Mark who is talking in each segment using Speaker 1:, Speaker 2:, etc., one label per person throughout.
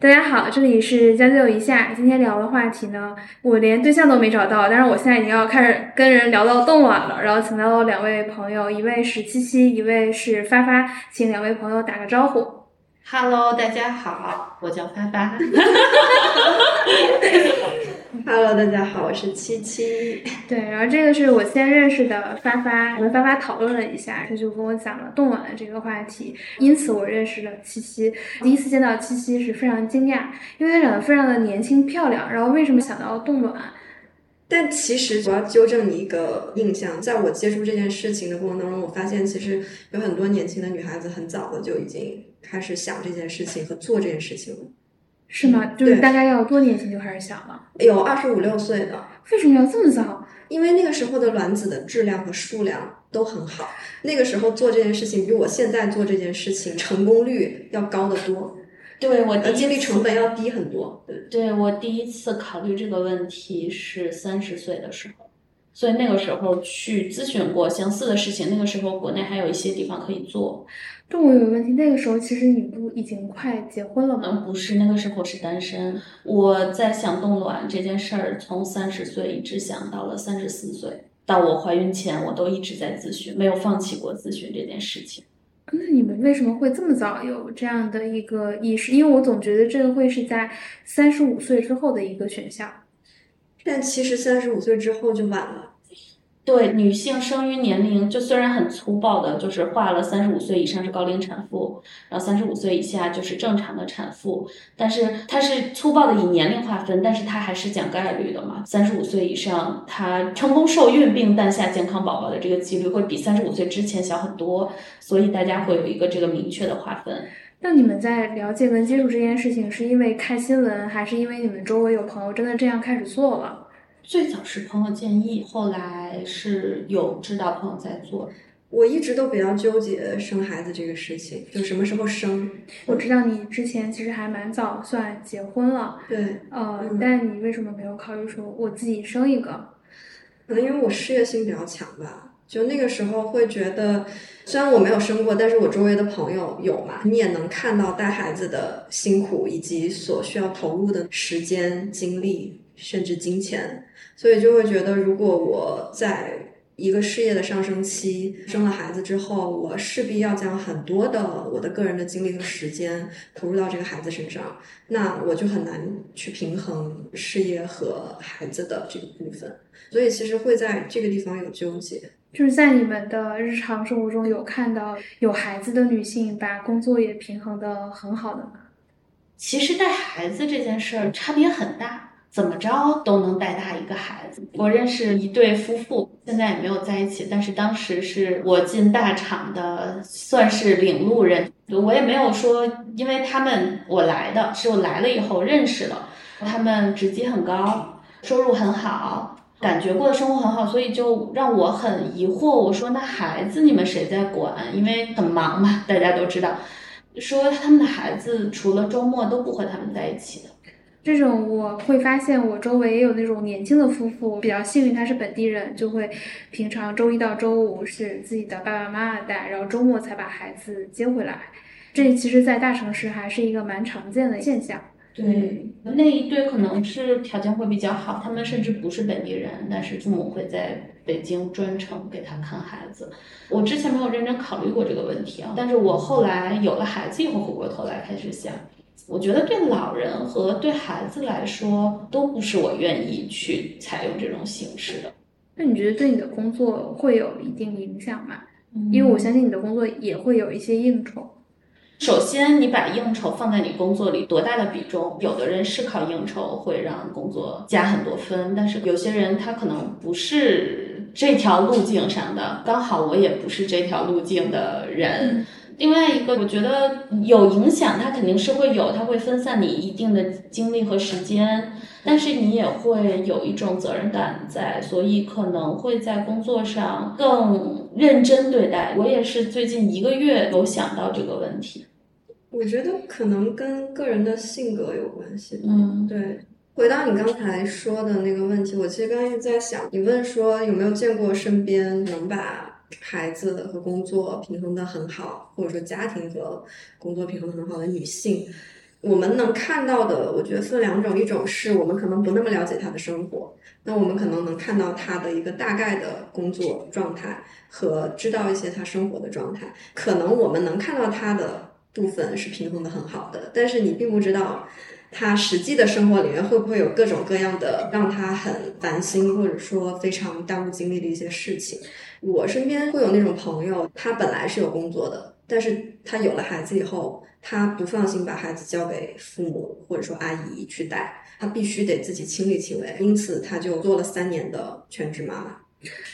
Speaker 1: 大家好，这里是将就一下。今天聊的话题呢，我连对象都没找到，但是我现在已经要开始跟人聊到冻卵了。然后请到了两位朋友，一位是七七，一位是发发，请两位朋友打个招呼。
Speaker 2: Hello，大家好，我叫发发。
Speaker 3: Hello，大家好，我是七七。
Speaker 1: 对，然后这个是我先认识的发发，我们发发讨论了一下，他就跟我讲了冻卵的这个话题，因此我认识了七七。第一次见到七七是非常惊讶，因为她长得非常的年轻漂亮。然后为什么想到冻卵？
Speaker 3: 但其实我要纠正你一个印象，在我接触这件事情的过程当中，我发现其实有很多年轻的女孩子很早的就已经开始想这件事情和做这件事情了。
Speaker 1: 是吗？就是大概要多年前就开始想了？
Speaker 3: 有二十五六岁的，
Speaker 1: 为什么要这么早？
Speaker 3: 因为那个时候的卵子的质量和数量都很好，那个时候做这件事情比我现在做这件事情成功率要高得多，
Speaker 2: 对我第
Speaker 3: 呃，精力成本要低很多。对，
Speaker 2: 对我第一次考虑这个问题是三十岁的时候，所以那个时候去咨询过相似的事情。那个时候国内还有一些地方可以做，
Speaker 1: 但我有个问题，那个时候其实你不已经快结婚了吗？
Speaker 2: 嗯不是那个时候是单身。我在想冻卵这件事儿，从三十岁一直想到了三十四岁，到我怀孕前，我都一直在咨询，没有放弃过咨询这件事情。
Speaker 1: 那你们为什么会这么早有这样的一个意识？因为我总觉得这个会是在三十五岁之后的一个选项。
Speaker 3: 但其实三十五岁之后就晚了。
Speaker 2: 对女性生育年龄，就虽然很粗暴的，就是划了三十五岁以上是高龄产妇，然后三十五岁以下就是正常的产妇，但是它是粗暴的以年龄划分，但是它还是讲概率的嘛。三十五岁以上，她成功受孕并诞下健康宝宝的这个几率会比三十五岁之前小很多，所以大家会有一个这个明确的划分。
Speaker 1: 那你们在了解跟接触这件事情，是因为看新闻，还是因为你们周围有朋友真的这样开始做了？
Speaker 2: 最早是朋友建议，后来是有知道朋友在做。
Speaker 3: 我一直都比较纠结生孩子这个事情，就什么时候生。
Speaker 1: 我知道你之前其实还蛮早算结婚了，
Speaker 3: 对，
Speaker 1: 呃，
Speaker 3: 嗯
Speaker 1: 但你为什么没有考虑说我自己生一个？
Speaker 3: 可能因为我事业心比较强吧，就那个时候会觉得，虽然我没有生过，但是我周围的朋友有嘛，你也能看到带孩子的辛苦以及所需要投入的时间、精力，甚至金钱，所以就会觉得，如果我在一个事业的上升期生了孩子之后，我势必要将很多的我的个人的精力和时间投入到这个孩子身上，那我就很难去平衡事业和孩子的这个部分。所以其实会在这个地方有纠结。
Speaker 1: 就是在你们的日常生活中有看到有孩子的女性把工作也平衡的很好的吗？
Speaker 2: 其实带孩子这件事儿差别很大，怎么着都能带大一个孩子。我认识一对夫妇，现在也没有在一起，但是当时是我进大厂的，算是领路人。我也没有说，因为他们我来的，是我来了以后认识了，他们职级很高，收入很好。感觉过的生活很好，所以就让我很疑惑。我说：“那孩子你们谁在管？因为很忙嘛，大家都知道。”说他们的孩子除了周末都不和他们在一起的。
Speaker 1: 这种我会发现，我周围也有那种年轻的夫妇，比较幸运他是本地人，就会平常周一到周五是自己的爸爸妈妈带，然后周末才把孩子接回来。这其实，在大城市还是一个蛮常见的现象。
Speaker 2: 对，那一对可能是条件会比较好，他们甚至不是本地人，但是父母会在北京专程给他看孩子。我之前没有认真考虑过这个问题啊，但是我后来有了孩子以后，回过头来开始想，我觉得对老人和对孩子来说，都不是我愿意去采用这种形式的。
Speaker 1: 那你觉得对你的工作会有一定影响吗？因为我相信你的工作也会有一些应酬。
Speaker 2: 首先，你把应酬放在你工作里多大的比重？有的人是靠应酬会让工作加很多分，但是有些人他可能不是这条路径上的，刚好我也不是这条路径的人。另外一个，我觉得有影响，它肯定是会有，它会分散你一定的精力和时间，但是你也会有一种责任感在，所以可能会在工作上更认真对待。我也是最近一个月有想到这个问题。
Speaker 3: 我觉得可能跟个人的性格有关系。
Speaker 2: 嗯，
Speaker 3: 对。回到你刚才说的那个问题，我其实刚才一直在想，你问说有没有见过身边能把孩子和工作平衡的很好，或者说家庭和工作平衡得很好的女性？我们能看到的，我觉得分两种，一种是我们可能不那么了解他的生活，那我们可能能看到他的一个大概的工作状态和知道一些他生活的状态，可能我们能看到他的部分是平衡的很好的，但是你并不知道他实际的生活里面会不会有各种各样的让他很烦心或者说非常耽误精力的一些事情。我身边会有那种朋友，他本来是有工作的，但是他有了孩子以后。他不放心把孩子交给父母或者说阿姨去带，他必须得自己亲力亲为，因此他就做了三年的全职妈妈。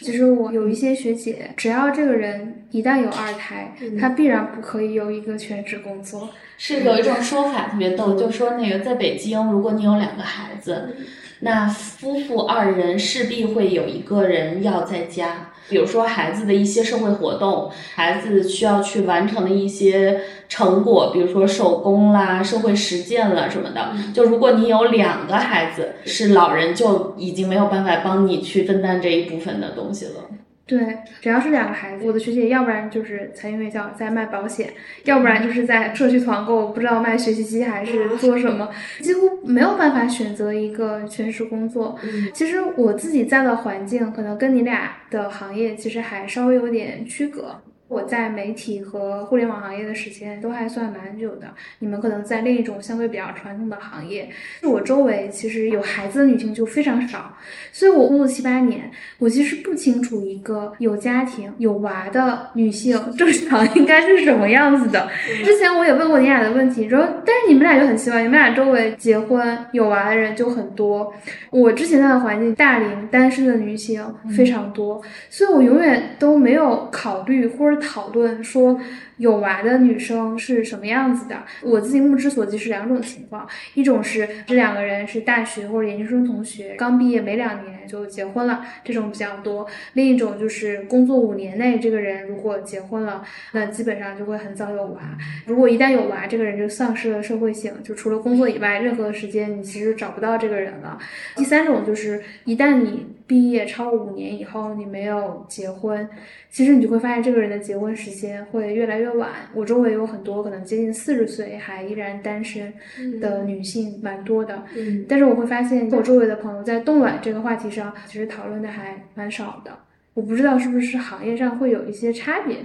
Speaker 1: 其实我有一些学姐，只要这个人一旦有二胎，他必然不可以有一个全职工作。
Speaker 2: 是有一种说法特别逗，就说那个在北京，如果你有两个孩子，那夫妇二人势必会有一个人要在家。比如说孩子的一些社会活动，孩子需要去完成的一些成果，比如说手工啦、社会实践了什么的。就如果你有两个孩子是老人，就已经没有办法帮你去分担这一部分的东西了。
Speaker 1: 对，只要是两个孩子，我的学姐要不然就是财经院校在卖保险，要不然就是在社区团购，不知道卖学习机还是做什么，几乎没有办法选择一个全职工作。其实我自己在的环境，可能跟你俩的行业其实还稍微有点区隔。我在媒体和互联网行业的时间都还算蛮久的，你们可能在另一种相对比较传统的行业。我周围其实有孩子的女性就非常少，所以我工作七八年，我其实不清楚一个有家庭有娃的女性 正常应该是什么样子的。之前我也问过你俩的问题，说但是你们俩就很奇怪，你们俩周围结婚有娃的人就很多。我之前在的环境，大龄单身的女性非常多，所以我永远都没有考虑或者。讨论说有娃的女生是什么样子的？我自己目之所及是两种情况，一种是这两个人是大学或者研究生同学，刚毕业没两年就结婚了，这种比较多；另一种就是工作五年内这个人如果结婚了，那基本上就会很早有娃。如果一旦有娃，这个人就丧失了社会性，就除了工作以外，任何时间你其实找不到这个人了。第三种就是一旦你毕业超五年以后，你没有结婚，其实你就会发现这个人的。结婚时间会越来越晚，我周围有很多可能接近四十岁还依然单身的女性，蛮多的。嗯，但是我会发现，我周围的朋友在冻卵这个话题上，其实讨论的还蛮少的。我不知道是不是行业上会有一些差别。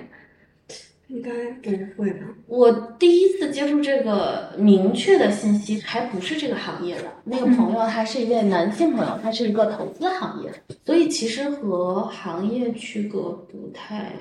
Speaker 3: 应该不会吧？
Speaker 2: 我第一次接触这个明确的信息，还不是这个行业的。那个朋友他是一位男性朋友，他是一个投资行业，所以其实和行业区隔不太。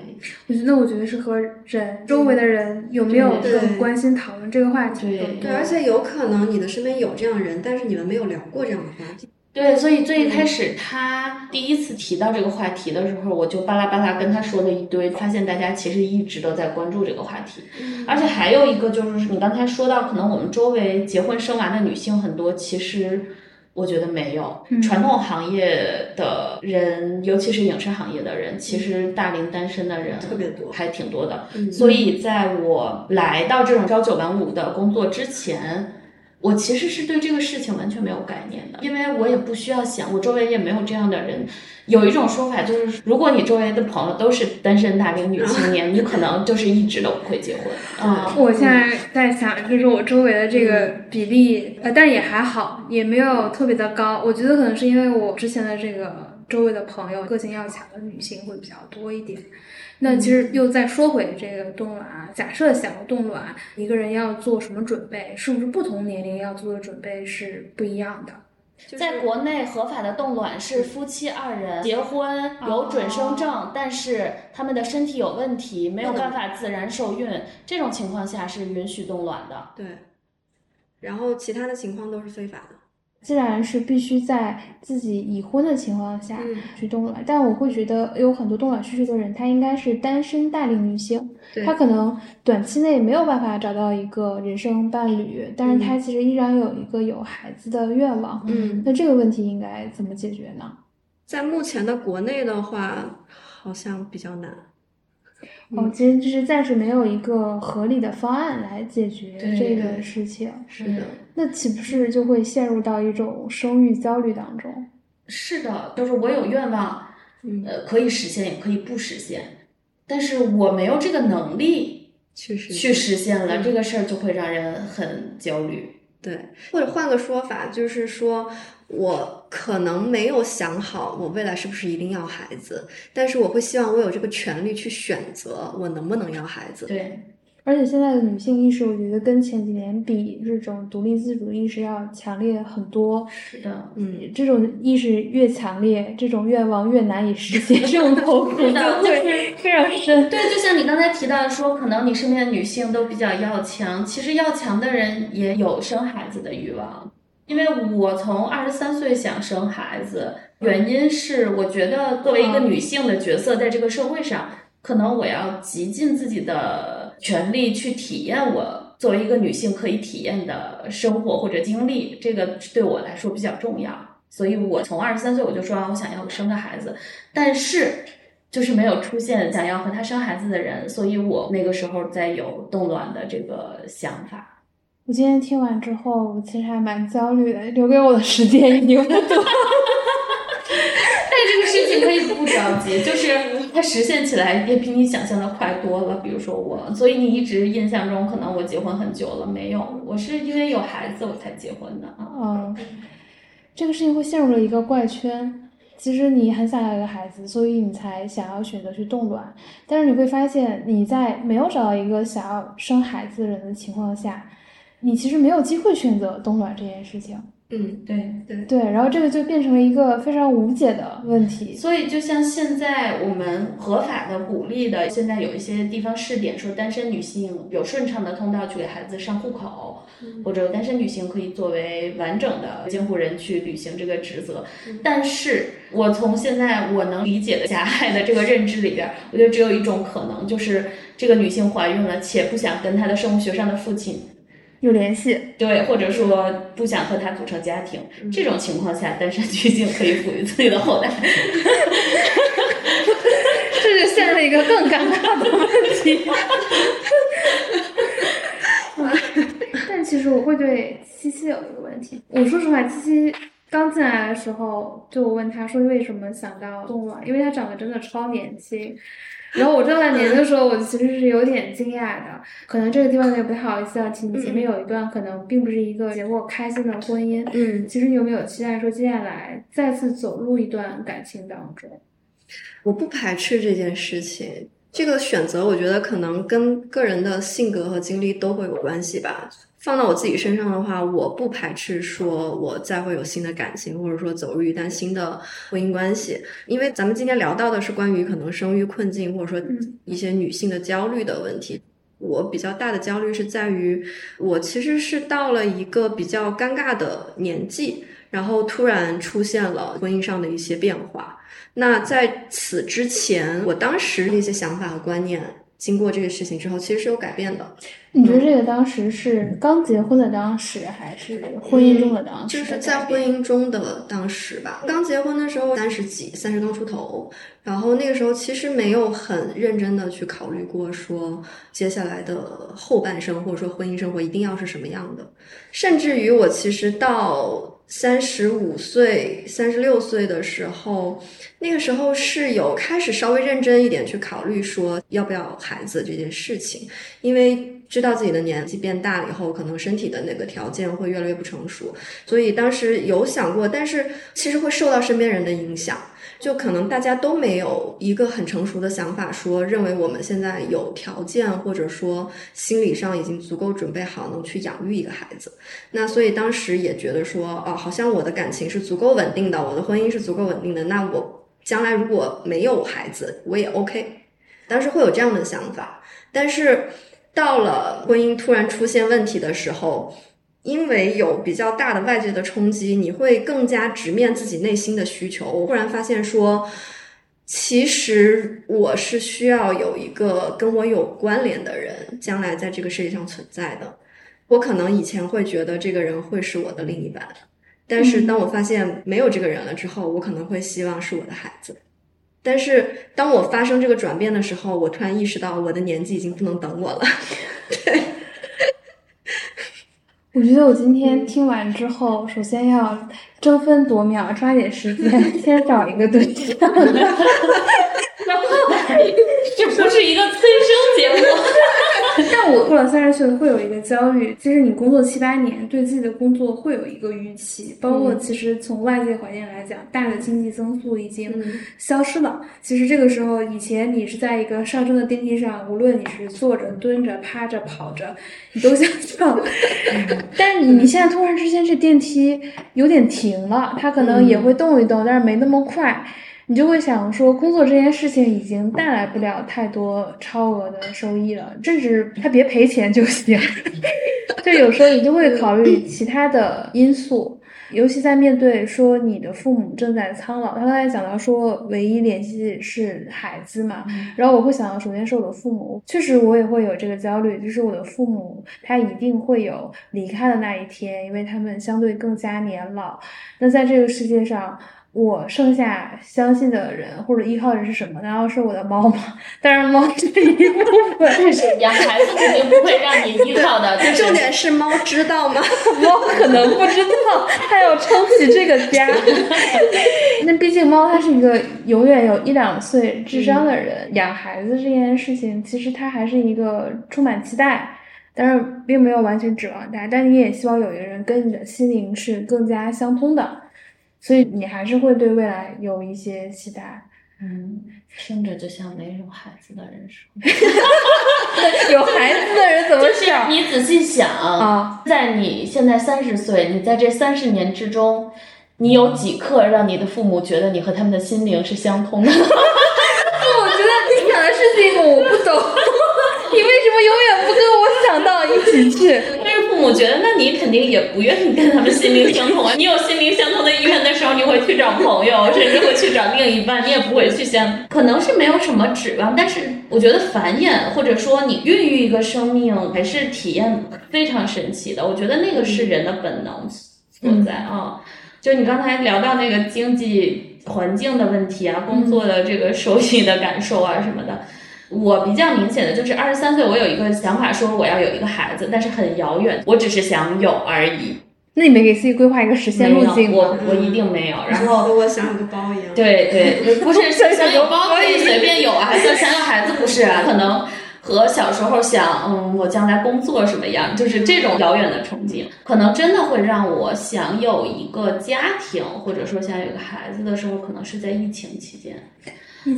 Speaker 1: 我觉得，我觉得是和人周围的人有没有更关心讨论这个话题。
Speaker 2: 对
Speaker 3: 对，而且有可能你的身边有这样的人，但是你们没有聊过这样的话题。
Speaker 2: 对，所以最一开始他第一次提到这个话题的时候，我就巴拉巴拉跟他说了一堆，发现大家其实一直都在关注这个话题，而且还有一个就是你刚才说到，可能我们周围结婚生娃的女性很多，其实我觉得没有传统行业的人，尤其是影视行业的人，其实大龄单身的人
Speaker 3: 特别多，
Speaker 2: 还挺多的。所以在我来到这种朝九晚五的工作之前。我其实是对这个事情完全没有概念的，因为我也不需要想，我周围也没有这样的人。有一种说法就是，如果你周围的朋友都是单身大龄女青年，你可能就是一直都不会结婚。
Speaker 1: 啊，我现在在想，就是我周围的这个比例，呃，但也还好，也没有特别的高。我觉得可能是因为我之前的这个周围的朋友，个性要强的女性会比较多一点。那其实又再说回这个冻卵，假设想要冻卵，一个人要做什么准备？是不是不同年龄要做的准备是不一样的？
Speaker 2: 在国内合法的冻卵是夫妻二人结婚有准生证，但是他们的身体有问题，没有办法自然受孕，这种情况下是允许冻卵的。
Speaker 3: 对，然后其他的情况都是非法的。
Speaker 1: 既然是必须在自己已婚的情况下去冻卵，但我会觉得有很多冻卵需求的人，他应该是单身大龄女性，她可能短期内没有办法找到一个人生伴侣，但是她其实依然有一个有孩子的愿望。
Speaker 3: 嗯，
Speaker 1: 那这个问题应该怎么解决呢？
Speaker 3: 在目前的国内的话，好像比较难。
Speaker 1: 哦，其实就是暂时没有一个合理的方案来解决这个事情。
Speaker 3: 是的，
Speaker 1: 那岂不是就会陷入到一种生育焦虑当中？
Speaker 2: 是的，就是我有愿望，呃，可以实现，也可以不实现，但是我没有这个能力
Speaker 3: 去实
Speaker 2: 去实现了，这个事儿就会让人很焦虑。
Speaker 3: 对，或者换个说法，就是说我可能没有想好我未来是不是一定要孩子，但是我会希望我有这个权利去选择我能不能要孩子。
Speaker 2: 对，
Speaker 1: 而且现在的女性意识，我觉得跟前几年比，这种独立自主意识要强烈很多。
Speaker 2: 是的，
Speaker 3: 嗯，
Speaker 1: 这种意识越强烈，这种愿望越难以实现，这种痛 苦就会非常深。
Speaker 2: 对，就像你刚才提到说，可能你身边的女性都比较要强，其实要强的人也有生孩子的欲望。因为我从二十三岁想生孩子，原因是我觉得作为一个女性的角色，在这个社会上，可能我要极尽自己的全力去体验我作为一个女性可以体验的生活或者经历，这个对我来说比较重要。所以我从二十三岁我就说我想要生个孩子，但是就是没有出现想要和他生孩子的人，所以我那个时候在有冻卵的这个想法。
Speaker 1: 我今天听完之后，我其实还蛮焦虑的，留给我的时间已经不多。
Speaker 2: 但这个事情可以不着急，就是它实现起来也比你想象的快多了。比如说我，所以你一直印象中可能我结婚很久了，没有，我是因为有孩子我才结婚的啊。
Speaker 1: 嗯，这个事情会陷入了一个怪圈。其实你很想要一个孩子，所以你才想要选择去冻卵。但是你会发现，你在没有找到一个想要生孩子的人的情况下，你其实没有机会选择冻卵这件事情。
Speaker 3: 嗯，
Speaker 2: 对
Speaker 3: 对
Speaker 1: 对，然后这个就变成了一个非常无解的问题。
Speaker 2: 所以就像现在我们合法的鼓励的，现在有一些地方试点说，单身女性有顺畅的通道去给孩子上户口，或者单身女性可以作为完整的监护人去履行这个职责。但是我从现在我能理解的狭隘的这个认知里边，我觉得只有一种可能，就是这个女性怀孕了，且不想跟她的生物学上的父亲。
Speaker 1: 有联系，
Speaker 2: 对，或者说不想和他组成家庭，这种情况下，单身女性可以抚育自己的后代。
Speaker 1: 这就陷入一个更尴尬的问题。但其实我会对七七有一个问题，我说实话，七七刚进来的时候，就我问他说为什么想到冻卵，因为他长得真的超年轻。然后我知道他年的时候，我其实是有点惊讶的。可能这个地方也不太好意思啊提，你前面有一段可能并不是一个结果开心的婚姻。
Speaker 3: 嗯，
Speaker 1: 其实你有没有期待说接下来再次走入一段感情当中？
Speaker 3: 我不排斥这件事情。这个选择，我觉得可能跟个人的性格和经历都会有关系吧。放到我自己身上的话，我不排斥说我再会有新的感情，或者说走入一段新的婚姻关系。因为咱们今天聊到的是关于可能生育困境，或者说一些女性的焦虑的问题。我比较大的焦虑是在于，我其实是到了一个比较尴尬的年纪，然后突然出现了婚姻上的一些变化。那在此之前，我当时的一些想法和观念，经过这个事情之后，其实是有改变的。
Speaker 1: 你觉得这个当时是刚结婚的当时，还是婚姻中的当时？
Speaker 3: 就是在婚姻中的当时吧。刚结婚的时候三十几，三十刚出头，然后那个时候其实没有很认真的去考虑过说接下来的后半生或者说婚姻生活一定要是什么样的，甚至于我其实到三十五岁、三十六岁的时候，那个时候是有开始稍微认真一点去考虑说要不要孩子这件事情，因为。知道自己的年纪变大了以后，可能身体的那个条件会越来越不成熟，所以当时有想过，但是其实会受到身边人的影响，就可能大家都没有一个很成熟的想法，说认为我们现在有条件，或者说心理上已经足够准备好能去养育一个孩子。那所以当时也觉得说，哦，好像我的感情是足够稳定的，我的婚姻是足够稳定的，那我将来如果没有孩子，我也 OK。当时会有这样的想法，但是。到了婚姻突然出现问题的时候，因为有比较大的外界的冲击，你会更加直面自己内心的需求。我忽然发现说，其实我是需要有一个跟我有关联的人，将来在这个世界上存在的。我可能以前会觉得这个人会是我的另一半，但是当我发现没有这个人了之后，我可能会希望是我的孩子。但是当我发生这个转变的时候，我突然意识到我的年纪已经不能等我了。对，
Speaker 1: 我觉得我今天听完之后，首先要争分夺秒，抓紧时间，先找一个对象。
Speaker 2: 这不是一个催生节目。
Speaker 1: 但我过了三十岁会有一个焦虑，其实你工作七八年，对自己的工作会有一个预期，包括其实从外界环境来讲，大的经济增速已经消失了。其实这个时候，以前你是在一个上升的电梯上，无论你是坐着、蹲着、趴着、跑着，你都想上。但是你你现在突然之间这电梯有点停了，它可能也会动一动，但是没那么快。你就会想说，工作这件事情已经带来不了太多超额的收益了，甚至他别赔钱就行。就有时候你就会考虑其他的因素，尤其在面对说你的父母正在苍老，他刚才讲到说唯一联系是孩子嘛，然后我会想到，首先是我的父母，确实我也会有这个焦虑，就是我的父母他一定会有离开的那一天，因为他们相对更加年老。那在这个世界上。我剩下相信的人或者依靠的人是什么？难道是我的猫吗？当然，猫是一部分。
Speaker 2: 但是养孩子肯定不会让你依靠的。
Speaker 3: 重点是猫知道吗？
Speaker 1: 猫可能不知道，它要撑起这个家。那毕竟猫它是一个永远有一两岁智商的人。养孩子这件事情，其实它还是一个充满期待，但是并没有完全指望它。但你也希望有一个人跟你的心灵是更加相通的。所以你还是会对未来有一些期待，
Speaker 2: 嗯，听着就像没有孩子的人说，
Speaker 1: 有孩子的人怎么想？
Speaker 2: 你仔细想啊，在你现在三十岁，你在这三十年之中，你有几刻让你的父母觉得你和他们的心灵是相通的？
Speaker 1: 父母觉得你讲的事情我不懂，你为什么永远不跟我想到一起去？
Speaker 2: 但是父母觉得，那你肯定也不愿意跟他们心灵相通啊。你有心灵相通的时候，你会去找朋友，甚至会去找另一半，你也不会去想，可能是没有什么指望。但是我觉得繁衍，或者说你孕育一个生命，还是体验非常神奇的。我觉得那个是人的本能所在啊。就你刚才聊到那个经济环境的问题啊，工作的这个收益的感受啊什么的。我比较明显的就是二十三岁，我有一个想法，说我要有一个孩子，但是很遥远，我只是想有而已。
Speaker 1: 那你没给自己规划一个实现路径
Speaker 2: 吗？我我一定没有。然后
Speaker 3: 和我想有个包一样。
Speaker 2: 对对，不是 想有包可以随便有啊，想想要孩子不是啊？可能和小时候想，嗯，我将来工作什么样，就是这种遥远的憧憬，可能真的会让我想有一个家庭，或者说想有个孩子的时候，可能是在疫情期间。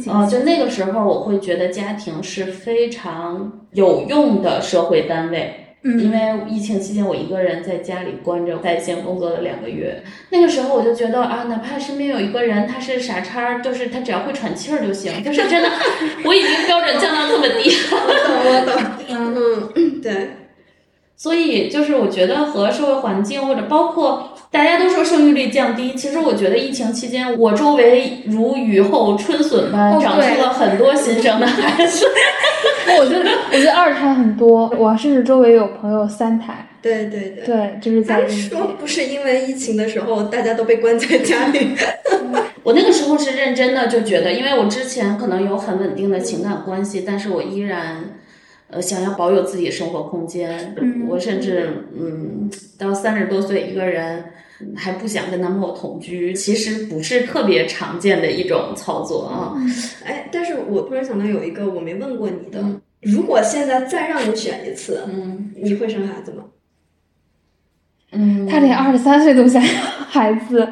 Speaker 1: 哦，
Speaker 2: 就那个时候，我会觉得家庭是非常有用的社会单位。
Speaker 1: 嗯，
Speaker 2: 因为疫情期间我一个人在家里关着，在线工作了两个月。那个时候我就觉得啊，哪怕身边有一个人他是傻叉，就是他只要会喘气儿就行。就是真的，我已经标准降到这么低
Speaker 3: 了。我懂，我懂。嗯，对。
Speaker 2: 所以就是我觉得和社会环境或者包括。大家都说生育率降低，其实我觉得疫情期间，我周围如雨后春笋般长出了很多新生的孩子。
Speaker 1: 我觉得，我觉得二胎很多，我甚至周围有朋友三胎。
Speaker 3: 对对对，
Speaker 1: 对，就是在
Speaker 3: 说不是因为疫情的时候大家都被关在家里。
Speaker 2: 我那个时候是认真的，就觉得，因为我之前可能有很稳定的情感关系，但是我依然。呃，想要保有自己的生活空间，我甚至嗯，到三十多岁一个人还不想跟男朋友同居，其实不是特别常见的一种操作啊。
Speaker 3: 哎，但是我突然想到有一个我没问过你的，如果现在再让你选一次，
Speaker 2: 嗯，
Speaker 3: 你会生孩子吗？
Speaker 2: 嗯，
Speaker 1: 他连二十三岁都想要孩子。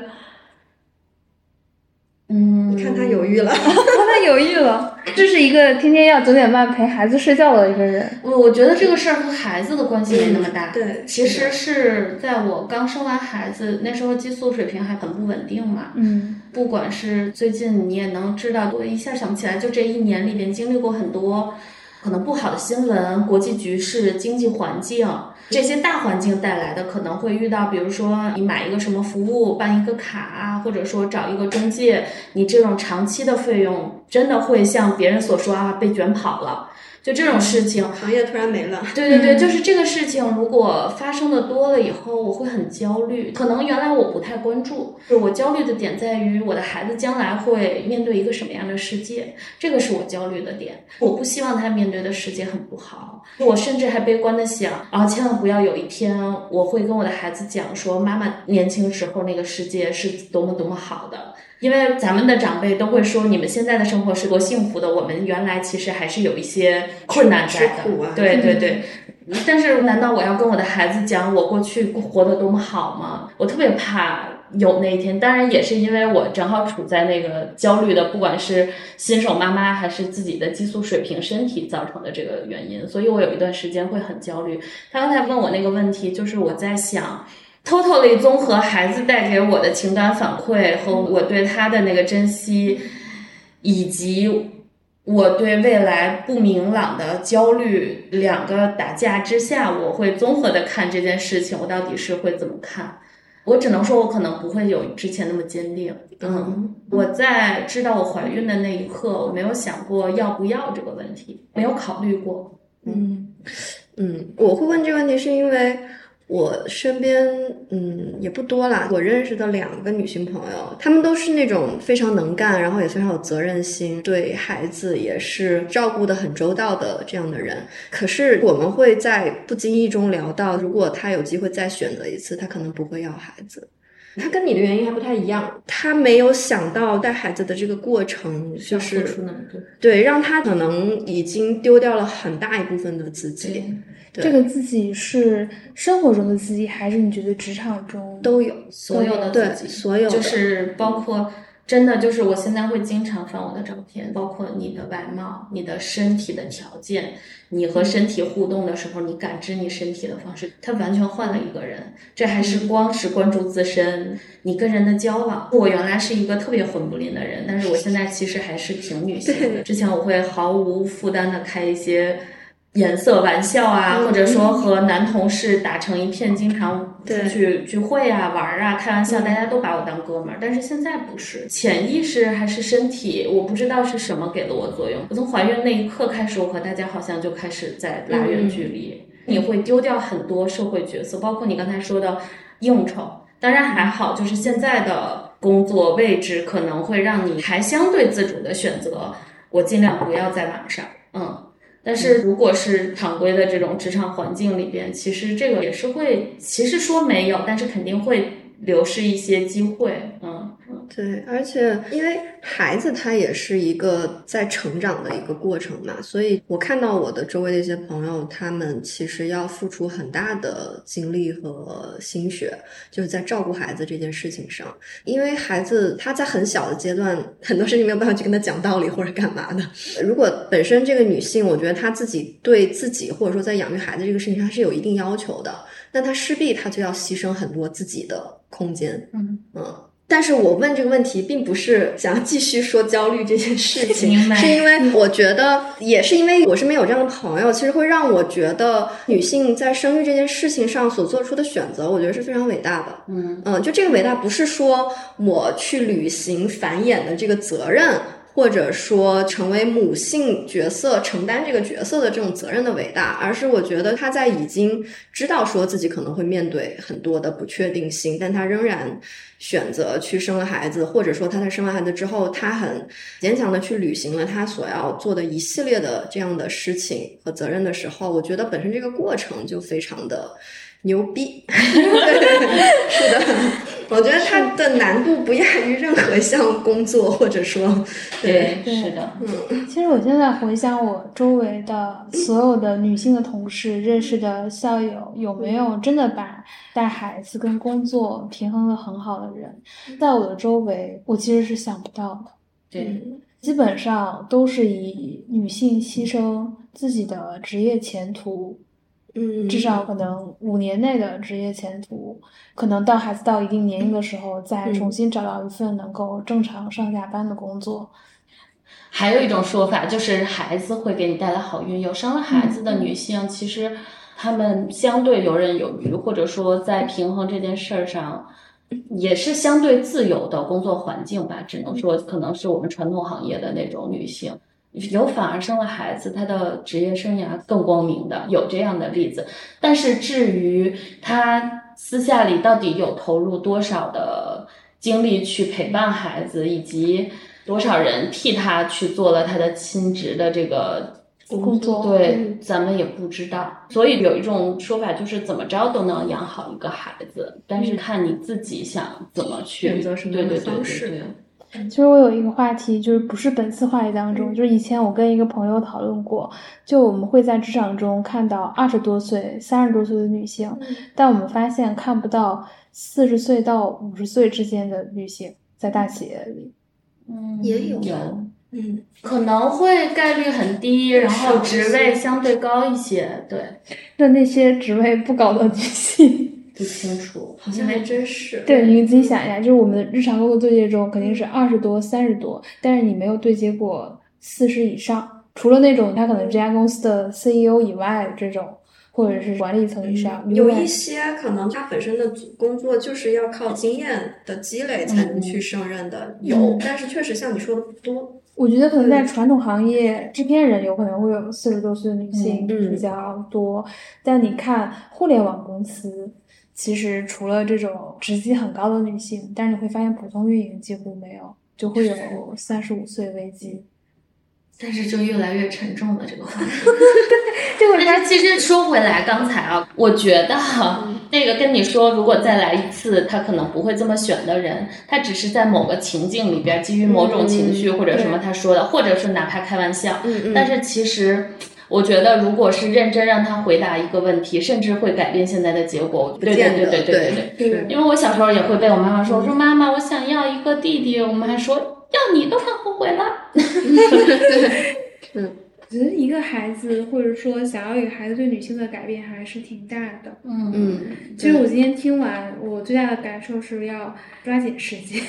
Speaker 2: 嗯，
Speaker 3: 你看他犹豫了，
Speaker 1: 他犹豫了。这是一个天天要九点半陪孩子睡觉的一个人。
Speaker 2: 我我觉得这个事儿和孩子的关系没那么大。
Speaker 3: 对，
Speaker 2: 其实是在我刚生完孩子那时候，激素水平还很不稳定嘛。
Speaker 1: 嗯。
Speaker 2: 不管是最近，你也能知道，我一下想不起来，就这一年里边经历过很多可能不好的新闻、国际局势、经济环境。这些大环境带来的可能会遇到，比如说你买一个什么服务，办一个卡啊，或者说找一个中介，你这种长期的费用真的会像别人所说啊被卷跑了。就这种事情，
Speaker 3: 行业突然没了。
Speaker 2: 对对对，就是这个事情，如果发生的多了以后，我会很焦虑。可能原来我不太关注，就我焦虑的点在于我的孩子将来会面对一个什么样的世界，这个是我焦虑的点。我不希望他面对的世界很不好，我甚至还悲观的想，啊，千万不要有一天我会跟我的孩子讲说，妈妈年轻时候那个世界是多么多么好的。因为咱们的长辈都会说，你们现在的生活是多幸福的，我们原来其实还是有一些困难在的。对对 对，但是难道我要跟我的孩子讲我过去活得多么好吗？我特别怕有那一天。当然也是因为我正好处在那个焦虑的，不管是新手妈妈还是自己的激素水平、身体造成的这个原因，所以我有一段时间会很焦虑。他刚才问我那个问题，就是我在想。Totally 综合孩子带给我的情感反馈和我对他的那个珍惜，以及我对未来不明朗的焦虑两个打架之下，我会综合的看这件事情，我到底是会怎么看？我只能说，我可能不会有之前那么坚定。嗯，我在知道我怀孕的那一刻，我没有想过要不要这个问题，没有考虑过。
Speaker 3: 嗯嗯，我会问这个问题是因为。我身边，嗯，也不多啦。我认识的两个女性朋友，她们都是那种非常能干，然后也非常有责任心，对孩子也是照顾的很周到的这样的人。可是我们会在不经意中聊到，如果她有机会再选择一次，她可能不会要孩子。她跟你的原因还不太一样，她没有想到带孩子的这个过程，就是对，让她可能已经丢掉了很大一部分的自己。
Speaker 1: 这个自己是生活中的自己，还是你觉得职场中
Speaker 3: 都有
Speaker 2: 所有的自己？
Speaker 3: 所有
Speaker 2: 就是包括真的就是我现在会经常翻我的照片，包括你的外貌、你的身体的条件，你和身体互动的时候，你感知你身体的方式，他完全换了一个人。这还是光是关注自身，你跟人的交往。我原来是一个特别混不吝的人，但是我现在其实还是挺女性的。之前我会毫无负担的开一些。颜色玩笑啊，或者说和男同事打成一片，经常出去聚会啊、玩啊、开玩笑，大家都把我当哥们儿。但是现在不是，潜意识还是身体，我不知道是什么给了我作用。我从怀孕那一刻开始，我和大家好像就开始在拉远距离。你会丢掉很多社会角色，包括你刚才说的应酬。当然还好，就是现在的工作位置可能会让你还相对自主的选择，我尽量不要在网上，嗯。但是，如果是常规的这种职场环境里边，其实这个也是会，其实说没有，但是肯定会流失一些机会，嗯。
Speaker 3: 对，而且因为孩子他也是一个在成长的一个过程嘛，所以我看到我的周围的一些朋友，他们其实要付出很大的精力和心血，就是在照顾孩子这件事情上。因为孩子他在很小的阶段，很多事情没有办法去跟他讲道理或者干嘛的。如果本身这个女性，我觉得她自己对自己或者说在养育孩子这个事情上是有一定要求的，那她势必她就要牺牲很多自己的空间。
Speaker 2: 嗯
Speaker 3: 嗯。但是我问这个问题，并不是想要继续说焦虑这件事情，是因为我觉得，也是因为我身边有这样的朋友，其实会让我觉得女性在生育这件事情上所做出的选择，我觉得是非常伟大的。
Speaker 2: 嗯
Speaker 3: 嗯，就这个伟大，不是说我去履行繁衍的这个责任。或者说成为母性角色承担这个角色的这种责任的伟大，而是我觉得他在已经知道说自己可能会面对很多的不确定性，但他仍然选择去生了孩子，或者说他在生完孩子之后，他很坚强的去履行了他所要做的一系列的这样的事情和责任的时候，我觉得本身这个过程就非常的牛逼。是的。我觉得它的难度不亚于任何一项工作，或者说，
Speaker 2: 对，是的，
Speaker 1: 嗯。其实我现在回想我周围的所有的女性的同事、认识的校友，有没有真的把带孩子跟工作平衡的很好的人，在我的周围，我其实是想不到的。
Speaker 2: 对，
Speaker 1: 基本上都是以女性牺牲自己的职业前途。
Speaker 3: 嗯，
Speaker 1: 至少可能五年内的职业前途，可能到孩子到一定年龄的时候，再重新找到一份能够正常上下班的工作。
Speaker 2: 还有一种说法就是，孩子会给你带来好运。有生了孩子的女性，其实她们相对游刃有余，或者说在平衡这件事儿上，也是相对自由的工作环境吧。只能说，可能是我们传统行业的那种女性。有反而生了孩子，他的职业生涯更光明的，有这样的例子。但是至于他私下里到底有投入多少的精力去陪伴孩子，以及多少人替他去做了他的亲职的这个。
Speaker 1: 工作
Speaker 2: 对，咱们也不知道，所以有一种说法就是怎么着都能养好一个孩子，但是看你自己想怎么去
Speaker 3: 选择什么样的方式。
Speaker 1: 其实我有一个话题，就是不是本次话题当中，就是以前我跟一个朋友讨论过，就我们会在职场中看到二十多岁、三十多岁的女性，但我们发现看不到四十岁到五十岁之间的女性在大企业里。
Speaker 2: 嗯，
Speaker 3: 也有
Speaker 2: 有。
Speaker 3: 嗯，
Speaker 2: 可能会概率很低，然后职位相对高一些。对，
Speaker 1: 那那些职位不高的女性，
Speaker 2: 不清楚，
Speaker 3: 好像还真是。
Speaker 1: 对，你自己想一下，就是我们的日常工作对接中，肯定是二十多、三十多，但是你没有对接过四十以上，除了那种他可能这家公司的 CEO 以外，这种或者是管理层以上，
Speaker 3: 有一些可能他本身的工作就是要靠经验的积累才能去胜任的，有，但是确实像你说的不多。
Speaker 1: 我觉得可能在传统行业，制片人有可能会有四十多岁的女性比较多，但你看互联网公司，其实除了这种职级很高的女性，但是你会发现普通运营几乎没有，就会有三十五岁危机。
Speaker 2: 但是就越来越沉重了这个话题。
Speaker 1: 但
Speaker 2: 是其实说回来，刚才啊，我觉得哈，那个跟你说，如果再来一次，他可能不会这么选的人，他只是在某个情境里边，基于某种情绪或者什么他说的，或者是哪怕开玩笑。但是其实，我觉得如果是认真让他回答一个问题，甚至会改变现在的结果。对对对对对对对。因为我小时候也会被我妈妈说，我说妈妈，我想要一个弟弟，我妈还说。要你都快后悔了。
Speaker 1: 嗯，我觉得一个孩子，或者说想要一个孩子，对女性的改变还是挺大的。
Speaker 2: 嗯
Speaker 3: 嗯。
Speaker 1: 其实我今天听完，我最大的感受是要抓紧时间。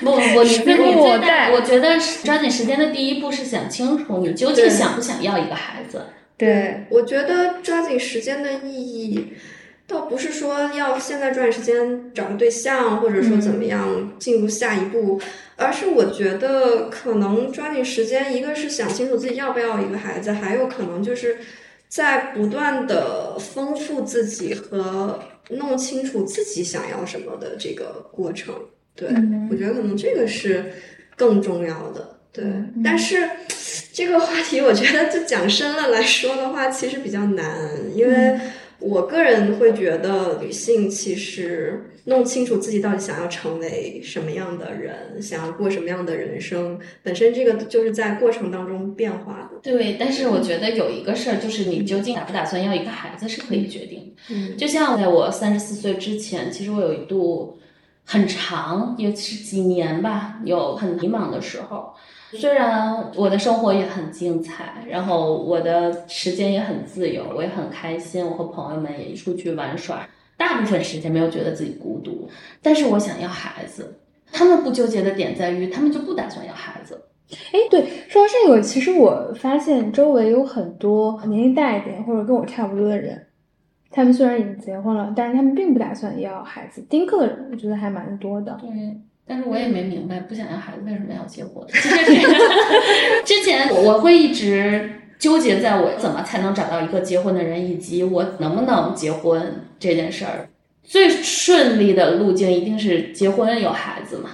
Speaker 2: 不不不，你最我大，我觉得抓紧时间的第一步是想清楚你究竟想不想要一个孩子。
Speaker 1: 对，
Speaker 3: 我觉得抓紧时间的意义。倒不是说要现在抓紧时间找个对象，或者说怎么样进入下一步，而是我觉得可能抓紧时间，一个是想清楚自己要不要一个孩子，还有可能就是在不断的丰富自己和弄清楚自己想要什么的这个过程。对，我觉得可能这个是更重要的。对，但是这个话题我觉得就讲深了来说的话，其实比较难，因为。我个人会觉得，女性其实弄清楚自己到底想要成为什么样的人，想要过什么样的人生，本身这个就是在过程当中变化的。
Speaker 2: 对，但是我觉得有一个事儿，就是你究竟打不打算要一个孩子是可以决定
Speaker 3: 的。嗯，
Speaker 2: 就像在我三十四岁之前，其实我有一度很长，也是几年吧，有很迷茫的时候。虽然我的生活也很精彩，然后我的时间也很自由，我也很开心，我和朋友们也出去玩耍，大部分时间没有觉得自己孤独。但是我想要孩子，他们不纠结的点在于，他们就不打算要孩子。
Speaker 1: 哎，对，说到这个，其实我发现周围有很多年龄大一点或者跟我差不多的人，他们虽然已经结婚了，但是他们并不打算要孩子。丁克的人，我觉得还蛮多的。
Speaker 2: 对。但是我也没明白，不想要孩子为什么要结婚？之前 我会一直纠结在我怎么才能找到一个结婚的人，以及我能不能结婚这件事儿。最顺利的路径一定是结婚有孩子嘛。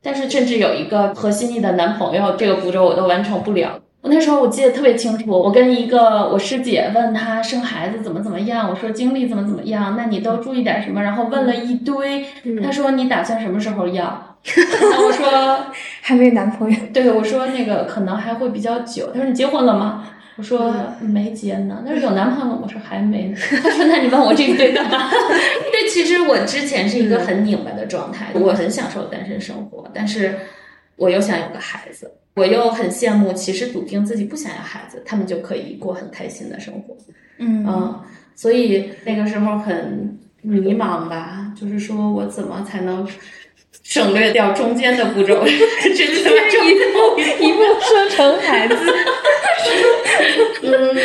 Speaker 2: 但是甚至有一个合心意的男朋友这个步骤我都完成不了。我那时候我记得特别清楚，我跟一个我师姐问她生孩子怎么怎么样，我说经历怎么怎么样，那你都注意点什么？然后问了一堆，她说你打算什么时候要？我说
Speaker 1: 还没男朋友。
Speaker 2: 对，我说那个可能还会比较久。她说你结婚了吗？我说没结呢。她说有男朋友？我说还没。她说那你问我这一堆干嘛？对，其实我之前是一个很拧巴的状态，我很享受单身生活，但是我又想有个孩子。我又很羡慕，其实笃定自己不想要孩子，他们就可以过很开心的生活。
Speaker 1: 嗯，
Speaker 2: 所以那个时候很迷茫吧，就是说我怎么才能省略掉中间的步骤，直接
Speaker 1: 一步一步生成孩子。
Speaker 3: 嗯，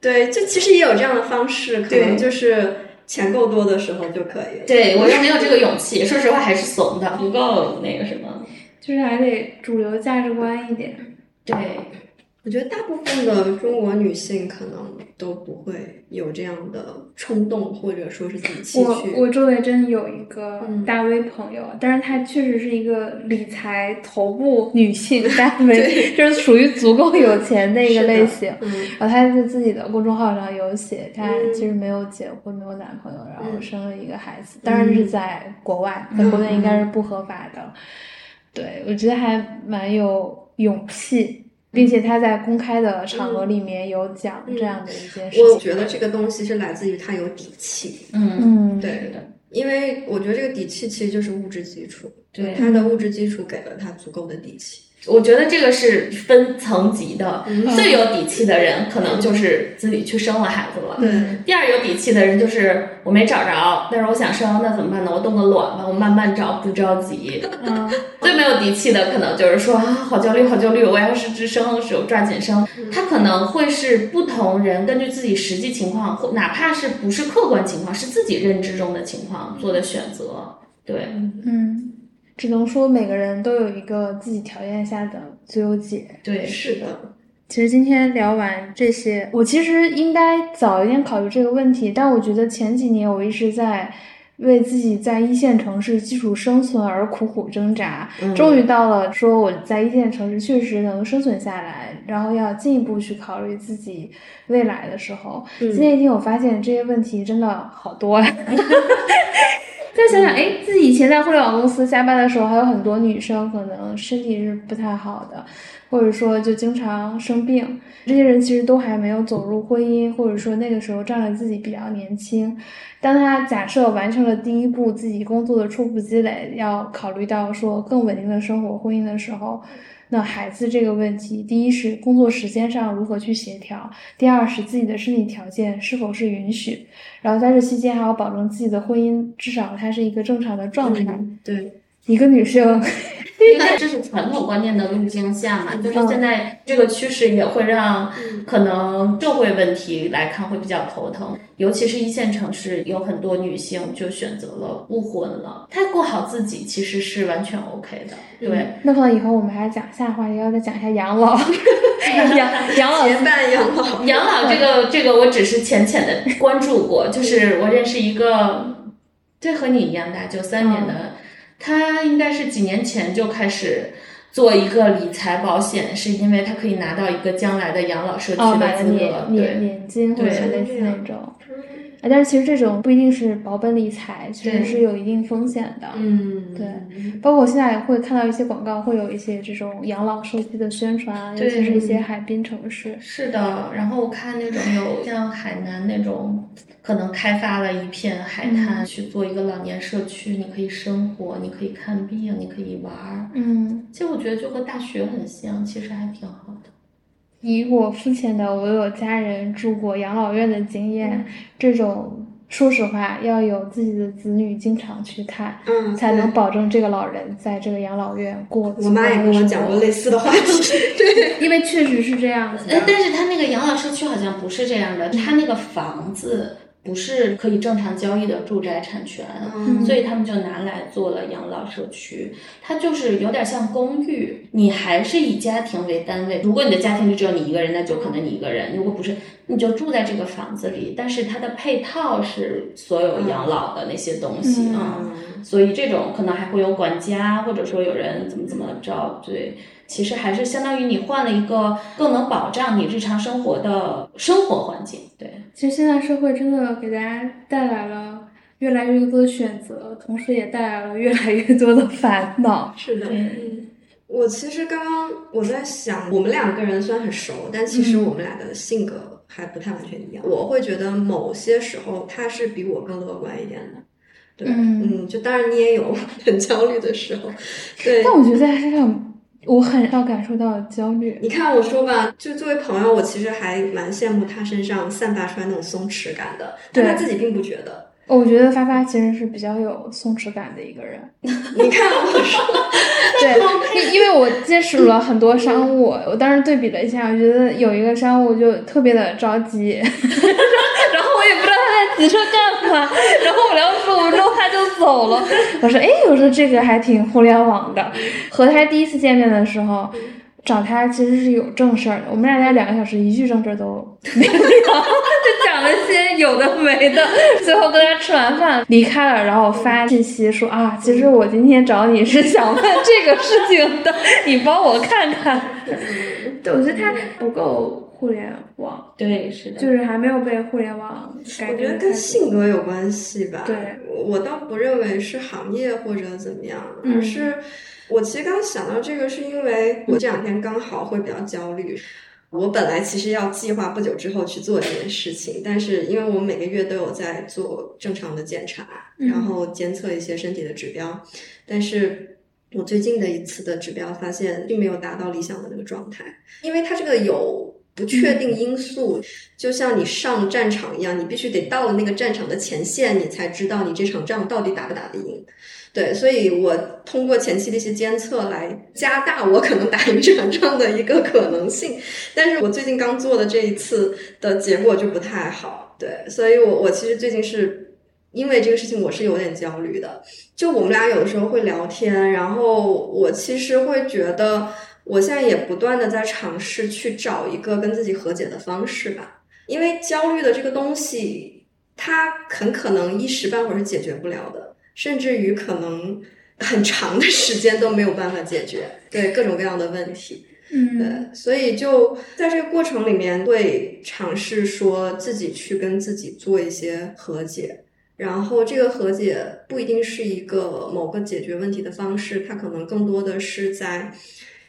Speaker 3: 对，就其实也有这样的方式，可能就是钱够多的时候就可以。
Speaker 2: 对我又没有这个勇气，说实话还是怂的，不够那个什么。
Speaker 1: 就是还得主流价值观一点，
Speaker 2: 对，
Speaker 3: 我觉得大部分的中国女性可能都不会有这样的冲动，或者说是底气
Speaker 1: 我
Speaker 3: 去。
Speaker 1: 我周围真的有一个
Speaker 3: 嗯
Speaker 1: 大 V 朋友，但是她确实是一个理财头部女性 大 V，就是属于足够有钱的一个类型。
Speaker 3: 嗯
Speaker 1: 然后她在自己的公众号上有写，她
Speaker 3: 嗯
Speaker 1: 其实没有结婚，没有男朋友，然后
Speaker 3: 嗯
Speaker 1: 生了一个孩子，当然是在国外，在国内应该是不合法的。对，我觉得还蛮有勇气，并且他在公开的场合里面有讲这样的一件事情。
Speaker 3: 我觉得这个东西是来自于他有底气，
Speaker 2: 嗯，
Speaker 1: 嗯，
Speaker 3: 对
Speaker 2: 是的，
Speaker 3: 因为我觉得这个底气其实就是物质基础，
Speaker 2: 对。
Speaker 3: 他的物质基础给了他足够的底气。
Speaker 2: 我觉得这个是分层级的，
Speaker 3: 嗯
Speaker 2: 最有底气的人可能就是自己去生了孩子了。
Speaker 3: 对，
Speaker 2: 第二有底气的人就是我没找着，但是我想生，那怎么办呢？我冻个卵吧，我慢慢找，不着急。
Speaker 1: 嗯。
Speaker 2: 最没有底气的可能就是说啊，好焦虑，好焦虑，我要是只生时候抓紧生。他可能会是不同人根据自己实际情况，或哪怕是不是客观情况，是自己认知中的情况做的选择。对，
Speaker 1: 嗯，只能说每个人都有一个自己条件下的最优解。
Speaker 2: 对，
Speaker 3: 是的，
Speaker 1: 其实今天聊完这些，我其实应该早一点考虑这个问题，但我觉得前几年我一直在为自己在一线城市基础生存而苦苦挣扎，
Speaker 3: 嗯
Speaker 1: 终于到了说我在一线城市确实能生存下来，然后要进一步去考虑自己未来的时候，
Speaker 3: 嗯
Speaker 1: 今天一听我发现这些问题真的好多 呀。再想想，哎，自己以前在互联网公司加班的时候，还有很多女生可能身体是不太好的，或者说就经常生病。这些人其实都还没有走入婚姻，或者说那个时候仗着自己比较年轻。当他假设完成了第一步自己工作的初步积累，要考虑到说更稳定的生活、婚姻的时候，那孩子这个问题，第一是工作时间上如何去协调，第二是自己的身体条件是否是允许，然后在这期间还要保证自己的婚姻至少它是一个正常的状态。
Speaker 3: 嗯对，
Speaker 1: 一个女生，
Speaker 2: 因为这是传统观念的路径下嘛，就是现在这个趋势也会让可能社会问题来看会比较头疼，尤其是一线城市，有很多女性就选择了不婚了，她过好自己其实是完全 OK 的，对。
Speaker 1: 那可能以后我们还讲下话题，要再讲一下养老，养养老
Speaker 3: 结伴养老，
Speaker 2: 养老这个这个我只是浅浅的关注过，就是我认识一个，这和你一样大，九三年的，他应该是几年前就开始做一个理财保险，是因为他可以拿到一个将来的养老社区
Speaker 1: 哦，
Speaker 2: 的资格，
Speaker 1: 年年
Speaker 2: 对
Speaker 1: 年金或者类似那种。啊，但是其实这种不一定是保本理财，其实是有一定风险的。
Speaker 3: 嗯，
Speaker 1: 对包括我现在也会看到一些广告，会有一些这种养老社区的宣传，尤其是一些海滨城市。
Speaker 2: 是的，然后我看那种有像海南那种，可能开发了一片海滩、去做一个老年社区，你可以生活，你可以看病，你可以玩儿。
Speaker 1: 嗯，
Speaker 2: 其实我觉得就和大学很像，其实还挺好的。
Speaker 1: 以我肤浅的我有家人住过养老院的经验，这种说实话要有自己的子女经常去看，
Speaker 3: 嗯，
Speaker 1: 才能保证这个老人在这个养老院过
Speaker 3: 我妈也跟我讲过类似的话题，对，
Speaker 1: 因为确实是这样的，。
Speaker 2: 但是他那个养老社区好像不是这样的，他那个房子不是可以正常交易的住宅产权，
Speaker 3: 嗯
Speaker 2: 所以他们就拿来做了养老社区。它就是有点像公寓，你还是以家庭为单位。如果你的家庭就只有你一个人，那就可能你一个人；如果不是，你就住在这个房子里。但是它的配套是所有养老的那些东西
Speaker 1: 嗯
Speaker 2: 啊。所以这种可能还会有管家，或者说有人怎么怎么着，对，其实还是相当于你换了一个更能保障你日常生活的生活环境，对。
Speaker 1: 其实现在社会真的给大家带来了越来越多的选择，同时也带来了越来越多的烦恼。
Speaker 3: 是的，嗯。我其实刚刚我在想，我们两个人虽然很熟，但其实
Speaker 1: 嗯
Speaker 3: 我们俩的性格还不太完全一样。我会觉得某些时候他是比我更乐观一点的，对，
Speaker 1: 嗯
Speaker 3: 嗯，就当然你也有 很焦虑的时候，对。
Speaker 1: 但我觉得在他身上，我很少感受到焦虑。
Speaker 3: 你看我说吧，就作为朋友，我其实还蛮羡慕他身上散发出来那种松弛感的，但
Speaker 1: 对
Speaker 3: 他自己并不觉得。
Speaker 1: 我觉得发发其实是比较有松弛感的一个人。
Speaker 3: 你看我说，
Speaker 1: 对，因因为我接触了很多商务，我当时对比了一下，我觉得有一个商务就特别的着急，然后我也不知道他在急着干嘛，然后我聊了十五分钟他就走了。我说，哎，我说这个还挺互联网的。和他第一次见面的时候。找他其实是有正事儿的，我们俩在两个小时一句正事儿都没有，就讲了些有的没的。最后跟他吃完饭离开了，然后发信息说啊，其实我今天找你是想问这个事情的，你帮我看看。对，我觉得他不够互联网，
Speaker 2: 对，是的，
Speaker 1: 就是还没有被互联网改
Speaker 3: 我觉得。跟性格有关系吧。
Speaker 1: 对
Speaker 3: 我我倒不认为是行业或者怎么样，
Speaker 1: 嗯
Speaker 3: 而是我其实刚想到这个，是因为我这两天刚好会比较焦虑。我本来其实要计划不久之后去做这件事情，但是因为我每个月都有在做正常的检查，
Speaker 1: 嗯
Speaker 3: 然后监测一些身体的指标，但是我最近的一次的指标发现并没有达到理想的那个状态，因为它这个有不确定因素，就像你上战场一样，你必须得到了那个战场的前线，你才知道你这场仗到底打不打得赢。对，所以我通过前期的一些监测来加大我可能打赢这场仗的一个可能性。但是我最近刚做的这一次的结果就不太好，对，所以我我其实最近是因为这个事情我是有点焦虑的。就我们俩有的时候会聊天，然后我其实会觉得，我现在也不断的在尝试去找一个跟自己和解的方式吧，因为焦虑的这个东西，它很可能一时半会儿是解决不了的，甚至于可能很长的时间都没有办法解决，对各种各样的问题。
Speaker 1: 嗯，
Speaker 3: 对，所以就在这个过程里面，会尝试说自己去跟自己做一些和解，然后这个和解不一定是一个某个解决问题的方式，它可能更多的是在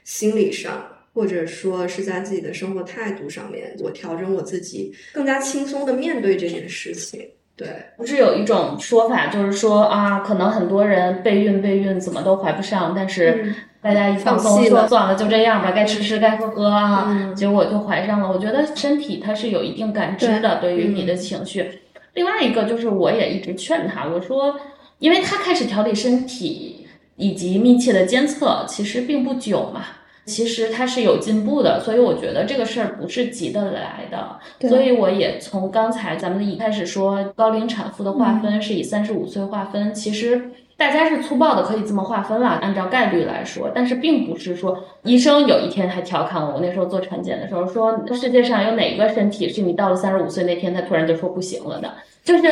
Speaker 3: 心理上，或者说是在自己的生活态度上面，我调整我自己，更加轻松的面对这件事情。对，
Speaker 2: 不是有一种说法，就是说啊，可能很多人备孕备孕怎么都怀不上，但是
Speaker 1: 嗯
Speaker 2: 大家一放松说算了，就这样吧，该吃吃该喝喝啊，
Speaker 3: 嗯
Speaker 2: 结果就怀上了。我觉得身体它是有一定感知的，对于你的情绪。另外一个就是，我也一直劝他，我说，因为他开始调理身体以及密切的监测，其实并不久嘛。其实它是有进步的，所以我觉得这个事儿不是急得来的。
Speaker 1: 对
Speaker 2: 所以我也从刚才咱们一开始说高龄产妇的划分是以三十五岁划分，其实大家是粗暴的可以这么划分了，按照概率来说，但是并不是说医生有一天还调侃我，我那时候做产检的时候说世界上有哪个身体是你到了三十五岁那天他突然就说不行了的。就是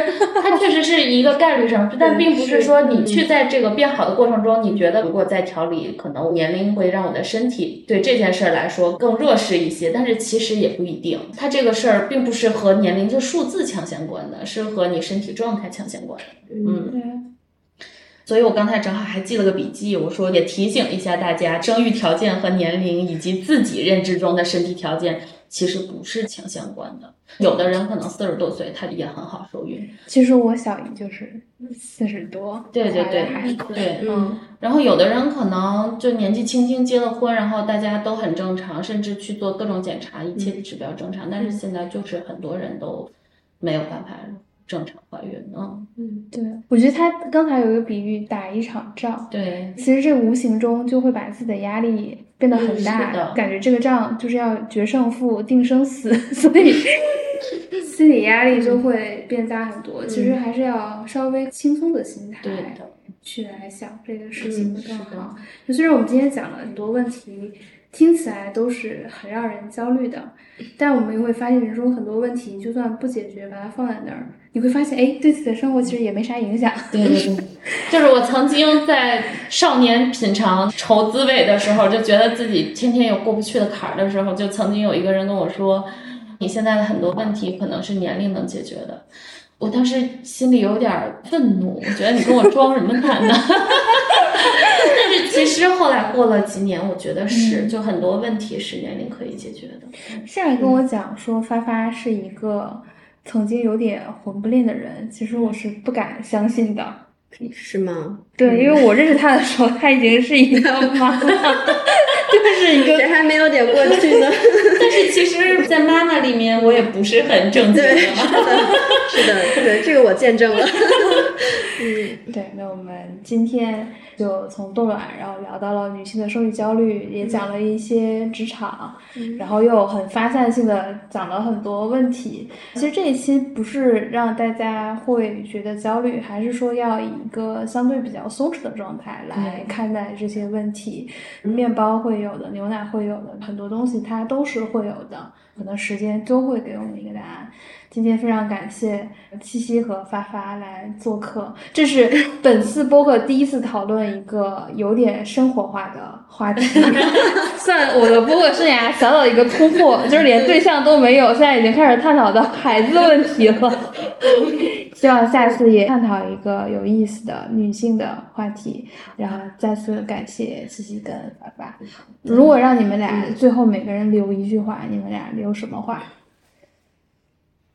Speaker 2: 它确实是一个概率上，但并不是说你去在这个变好的过程中，你觉得如果在调理，可能年龄会让我的身体对这件事儿来说更弱势一些，但是其实也不一定。它这个事儿并不是和年龄就数字强相关的，是和你身体状态强相关的。嗯，
Speaker 1: 对，
Speaker 2: 所以我刚才正好还记了个笔记，我说也提醒一下大家，生育条件和年龄以及自己认知中的身体条件其实不是强相关的。有的人可能四十多岁，他也很好受孕。
Speaker 1: 其实我小姨就是四十多，
Speaker 2: 对对对对
Speaker 3: 嗯
Speaker 2: 然后有的人可能就年纪轻轻结了婚，然后大家都很正常，甚至去做各种检查，一切指标正常。但是现在就是很多人都没有办法正常怀孕。嗯，
Speaker 3: 嗯
Speaker 1: 对，我觉得他刚才有一个比喻，打一场仗，
Speaker 2: 对，
Speaker 1: 其实这无形中就会把自己的压力变得很大，
Speaker 2: 的
Speaker 1: 感觉这个仗就是要决胜负、定生死，所以 心理压力就会变大很多。其实还是要稍微轻松的心态
Speaker 2: 对的，
Speaker 1: 去来想这个事情会更好。就虽然我们今天讲了很多问题，听起来都是很让人焦虑的，但我们也会发现人生很多问题，就算不解决，把它放在那儿，你会发现，哎，对自己的生活其实也没啥影响。
Speaker 2: 对对对，就是我曾经在少年品尝愁滋味的时候，就觉得自己天天有过不去的坎儿的时候，就曾经有一个人跟我说：“你现在的很多问题可能是年龄能解决的。”我当时心里有点儿愤怒，我觉得你跟我装什么胆呢？但是其实后来过了几年，我觉得是，就很多问题是年龄可以解决的。
Speaker 1: 夏夏跟我讲说，发发是一个曾经有点混不吝的人，其实我是不敢相信的。
Speaker 3: 是吗？
Speaker 1: 对，因为我认识他的时候，他已经是一个 妈妈，就是一个
Speaker 3: 谁还没有点过去呢？
Speaker 2: 但是其实，在妈妈里面，我也不是很正经
Speaker 3: 对，
Speaker 2: 的
Speaker 3: 是的，是的，对，这个我见证了。嗯，
Speaker 1: 对。那我们今天就从冻卵，然后聊到了女性的生育焦虑，也讲了一些职场，然后又很发散性的讲了很多问题。其实这一期不是让大家会觉得焦虑，还是说要以一个相对比较松弛的状态来看待这些问题。面包会有的，牛奶会有的，很多东西它都是会有的，可能时间都会给我们一个答案。今天非常感谢七夕和发发来做客，这是 本次播客第一次讨论一个有点生活化的话题，算我的播客生涯小小一个突破，就是连对象都没有，现在已经开始探讨到孩子问题了。希望下次也探讨一个有意思的女性的话题，然后再次感谢七夕跟爸爸。如果让你们俩最后每个人留一句话，你们俩留什么话？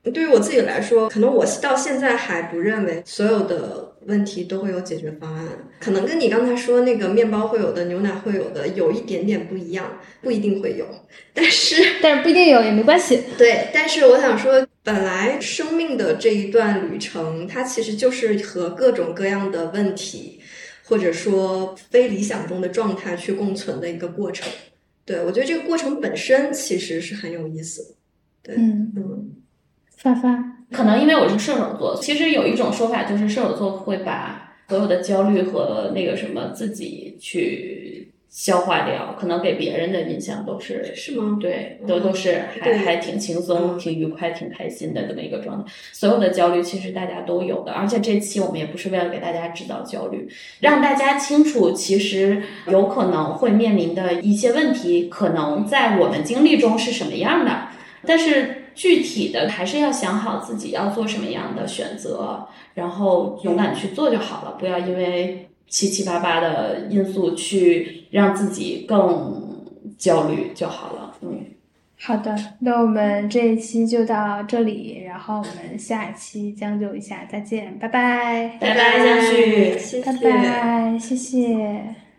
Speaker 3: 对于我自己来说，可能我到现在还不认为所有的问题都会有解决方案，可能跟你刚才说那个面包会有的、牛奶会有的有一点点不一样，不一定会有。但是，
Speaker 1: 但是不一定有也没关系。
Speaker 3: 对，但是我想说，本来生命的这一段旅程，它其实就是和各种各样的问题，或者说非理想中的状态去共存的一个过程。对我觉得这个过程本身其实是很有意思的。对，
Speaker 1: 嗯
Speaker 3: 嗯。
Speaker 1: 发发，
Speaker 2: 可能因为我是射手座，其实有一种说法就是射手座会把所有的焦虑和那个什么自己去消化掉，可能给别人的印象都是
Speaker 3: 是吗？
Speaker 2: 对，都都是还还挺轻松、挺愉快、挺开心的这么一个状态。所有的焦虑其实大家都有的，而且这期我们也不是为了给大家制造焦虑，让大家清楚其实有可能会面临的一些问题，可能在我们经历中是什么样的，但是。具体的还是要想好自己要做什么样的选择，然后勇敢去做就好了，不要因为七七八八的因素去让自己更焦虑就好了。嗯，
Speaker 1: 好的，那我们这一期就到这里，然后我们下一期将就一下，再见，拜拜，
Speaker 2: 拜拜，相旭，
Speaker 3: 谢谢，
Speaker 1: 拜拜，谢谢。